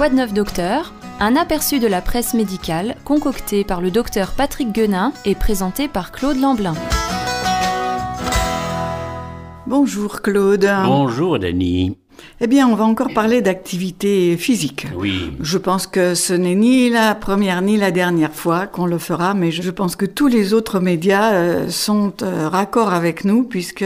Quoi de neuf docteur? Un aperçu de la presse médicale concocté par le docteur Patrick Guenin et présenté par Claude Lamblin. Bonjour Claude. Bonjour Dany. Eh bien, on va encore parler d'activité physique. Oui. Je pense que ce n'est ni la première ni la dernière fois qu'on le fera, mais je pense que tous les autres médias euh, sont euh, raccord avec nous puisque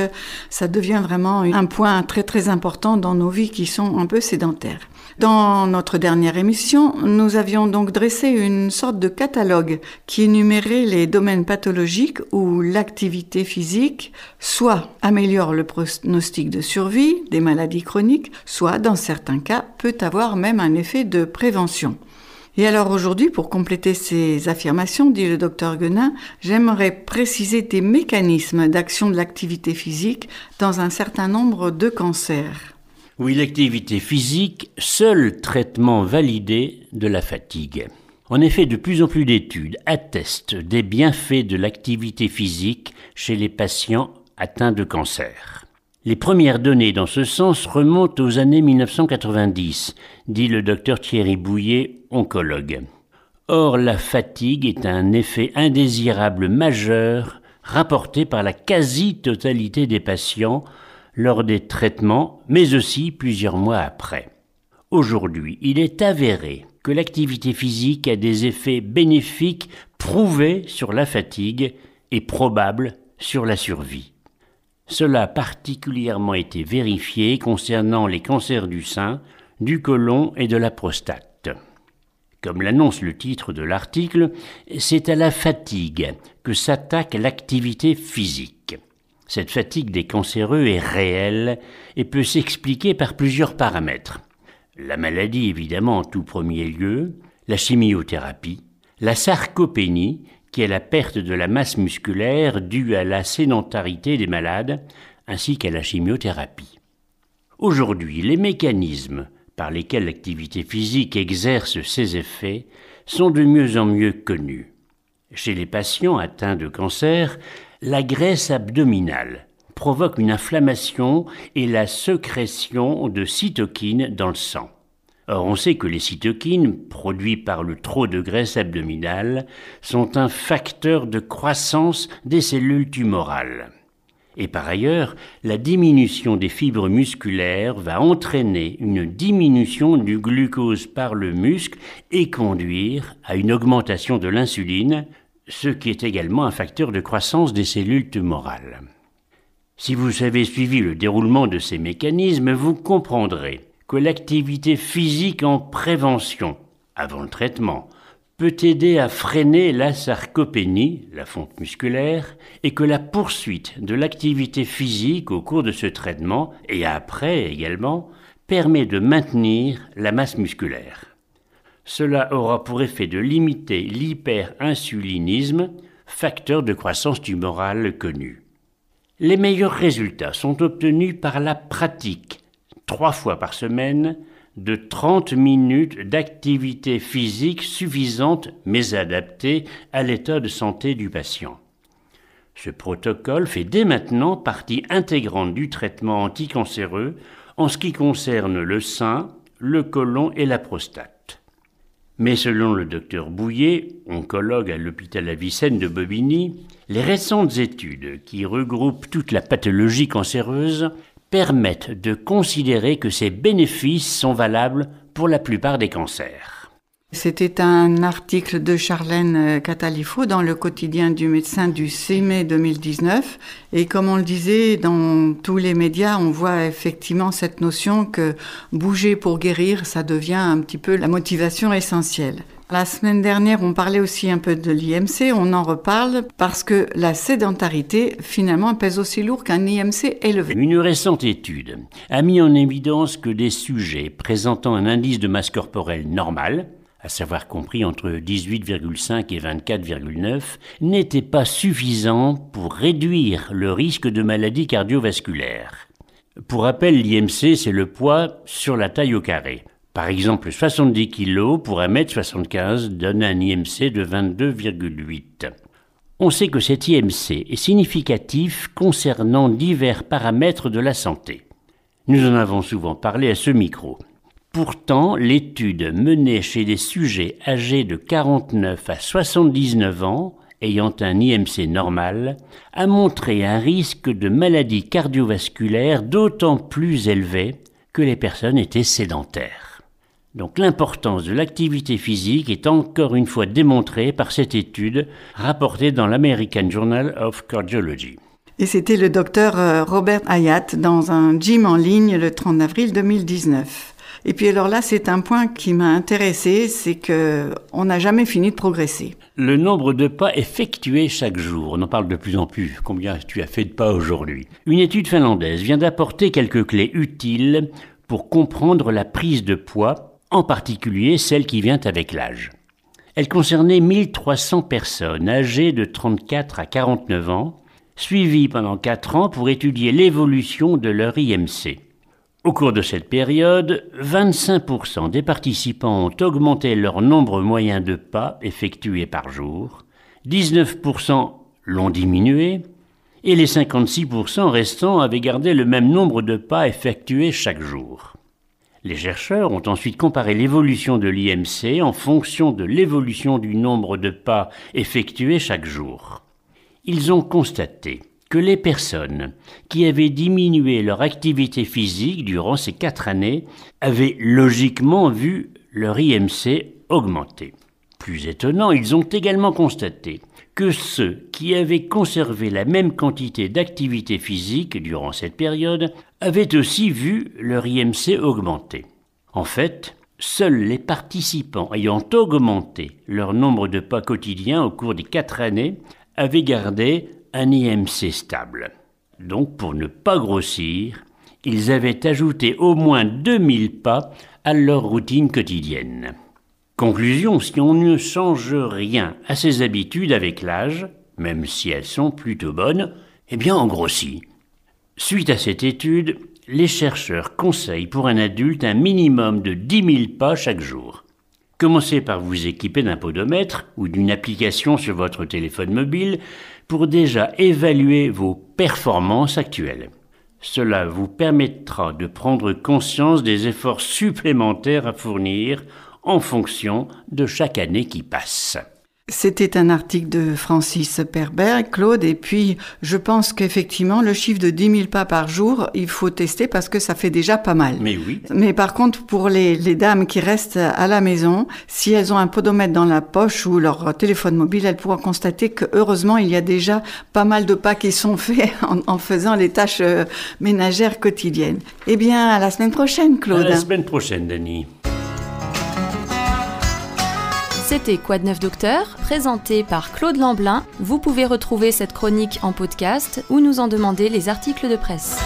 ça devient vraiment un point très très important dans nos vies qui sont un peu sédentaires. Dans notre dernière émission, nous avions donc dressé une sorte de catalogue qui énumérait les domaines pathologiques où l'activité physique soit améliore le pronostic de survie des maladies chroniques, soit dans certains cas peut avoir même un effet de prévention. Et alors aujourd'hui, pour compléter ces affirmations, dit le docteur Guenin, j'aimerais préciser des mécanismes d'action de l'activité physique dans un certain nombre de cancers. Oui, l'activité physique, seul traitement validé de la fatigue. En effet, de plus en plus d'études attestent des bienfaits de l'activité physique chez les patients atteints de cancer. Les premières données dans ce sens remontent aux années 1990, dit le docteur Thierry Bouillet, oncologue. Or, la fatigue est un effet indésirable majeur rapporté par la quasi-totalité des patients lors des traitements, mais aussi plusieurs mois après. Aujourd'hui, il est avéré que l'activité physique a des effets bénéfiques prouvés sur la fatigue et probables sur la survie. Cela a particulièrement été vérifié concernant les cancers du sein, du côlon et de la prostate. Comme l'annonce le titre de l'article, c'est à la fatigue que s'attaque l'activité physique. Cette fatigue des cancéreux est réelle et peut s'expliquer par plusieurs paramètres. La maladie, évidemment, en tout premier lieu, la chimiothérapie, la sarcopénie, qui est la perte de la masse musculaire due à la sédentarité des malades, ainsi qu'à la chimiothérapie. Aujourd'hui, les mécanismes par lesquels l'activité physique exerce ses effets sont de mieux en mieux connus. Chez les patients atteints de cancer, la graisse abdominale provoque une inflammation et la sécrétion de cytokines dans le sang. Or, on sait que les cytokines, produits par le trop de graisse abdominale, sont un facteur de croissance des cellules tumorales. Et par ailleurs, la diminution des fibres musculaires va entraîner une diminution du glucose par le muscle et conduire à une augmentation de l'insuline, ce qui est également un facteur de croissance des cellules tumorales. Si vous avez suivi le déroulement de ces mécanismes, vous comprendrez que l'activité physique en prévention, avant le traitement, peut aider à freiner la sarcopénie, la fonte musculaire, et que la poursuite de l'activité physique au cours de ce traitement, et après également, permet de maintenir la masse musculaire. Cela aura pour effet de limiter l'hyperinsulinisme, facteur de croissance tumorale connu. Les meilleurs résultats sont obtenus par la pratique, trois fois par semaine, de 30 minutes d'activité physique suffisante mais adaptée à l'état de santé du patient. Ce protocole fait dès maintenant partie intégrante du traitement anticancéreux en ce qui concerne le sein, le côlon et la prostate. Mais selon le docteur Bouillet, oncologue à l'hôpital Avicenne de Bobigny, les récentes études qui regroupent toute la pathologie cancéreuse permettent de considérer que ces bénéfices sont valables pour la plupart des cancers. C'était un article de Charlène euh, Catalifo dans le quotidien du médecin du 6 mai 2019. Et comme on le disait dans tous les médias, on voit effectivement cette notion que bouger pour guérir, ça devient un petit peu la motivation essentielle. La semaine dernière, on parlait aussi un peu de l'IMC, on en reparle parce que la sédentarité, finalement, pèse aussi lourd qu'un IMC élevé. Une récente étude a mis en évidence que des sujets présentant un indice de masse corporelle normal, à savoir compris entre 18,5 et 24,9, n'était pas suffisant pour réduire le risque de maladies cardiovasculaires. Pour rappel, l'IMC, c'est le poids sur la taille au carré. Par exemple, 70 kg pour 1m75 donne un IMC de 22,8. On sait que cet IMC est significatif concernant divers paramètres de la santé. Nous en avons souvent parlé à ce micro. Pourtant, l'étude menée chez des sujets âgés de 49 à 79 ans ayant un IMC normal a montré un risque de maladie cardiovasculaire d'autant plus élevé que les personnes étaient sédentaires. Donc l'importance de l'activité physique est encore une fois démontrée par cette étude rapportée dans l'American Journal of Cardiology. Et c'était le docteur euh, Robert Hayat dans un gym en ligne le 30 avril 2019. Et puis alors là, c'est un point qui m'a intéressé, c'est que on n'a jamais fini de progresser. Le nombre de pas effectués chaque jour, on en parle de plus en plus. Combien tu as fait de pas aujourd'hui Une étude finlandaise vient d'apporter quelques clés utiles pour comprendre la prise de poids, en particulier celle qui vient avec l'âge. Elle concernait 1300 personnes âgées de 34 à 49 ans, suivies pendant 4 ans pour étudier l'évolution de leur IMC. Au cours de cette période, 25% des participants ont augmenté leur nombre moyen de pas effectués par jour, 19% l'ont diminué, et les 56% restants avaient gardé le même nombre de pas effectués chaque jour. Les chercheurs ont ensuite comparé l'évolution de l'IMC en fonction de l'évolution du nombre de pas effectués chaque jour. Ils ont constaté que les personnes qui avaient diminué leur activité physique durant ces quatre années avaient logiquement vu leur IMC augmenter. Plus étonnant, ils ont également constaté que ceux qui avaient conservé la même quantité d'activité physique durant cette période avaient aussi vu leur IMC augmenter. En fait, seuls les participants ayant augmenté leur nombre de pas quotidiens au cours des quatre années avaient gardé un IMC stable. Donc pour ne pas grossir, ils avaient ajouté au moins 2000 pas à leur routine quotidienne. Conclusion, si on ne change rien à ses habitudes avec l'âge, même si elles sont plutôt bonnes, eh bien on grossit. Suite à cette étude, les chercheurs conseillent pour un adulte un minimum de 10 000 pas chaque jour. Commencez par vous équiper d'un podomètre ou d'une application sur votre téléphone mobile pour déjà évaluer vos performances actuelles. Cela vous permettra de prendre conscience des efforts supplémentaires à fournir en fonction de chaque année qui passe. C'était un article de Francis Perberg, Claude, et puis je pense qu'effectivement, le chiffre de 10 000 pas par jour, il faut tester parce que ça fait déjà pas mal. Mais oui. Mais par contre, pour les, les dames qui restent à la maison, si elles ont un podomètre dans la poche ou leur téléphone mobile, elles pourront constater que heureusement, il y a déjà pas mal de pas qui sont faits en, en faisant les tâches euh, ménagères quotidiennes. Eh bien, à la semaine prochaine, Claude. À la semaine prochaine, Denis. C'était de neuf docteur, présenté par Claude Lamblin. Vous pouvez retrouver cette chronique en podcast ou nous en demander les articles de presse.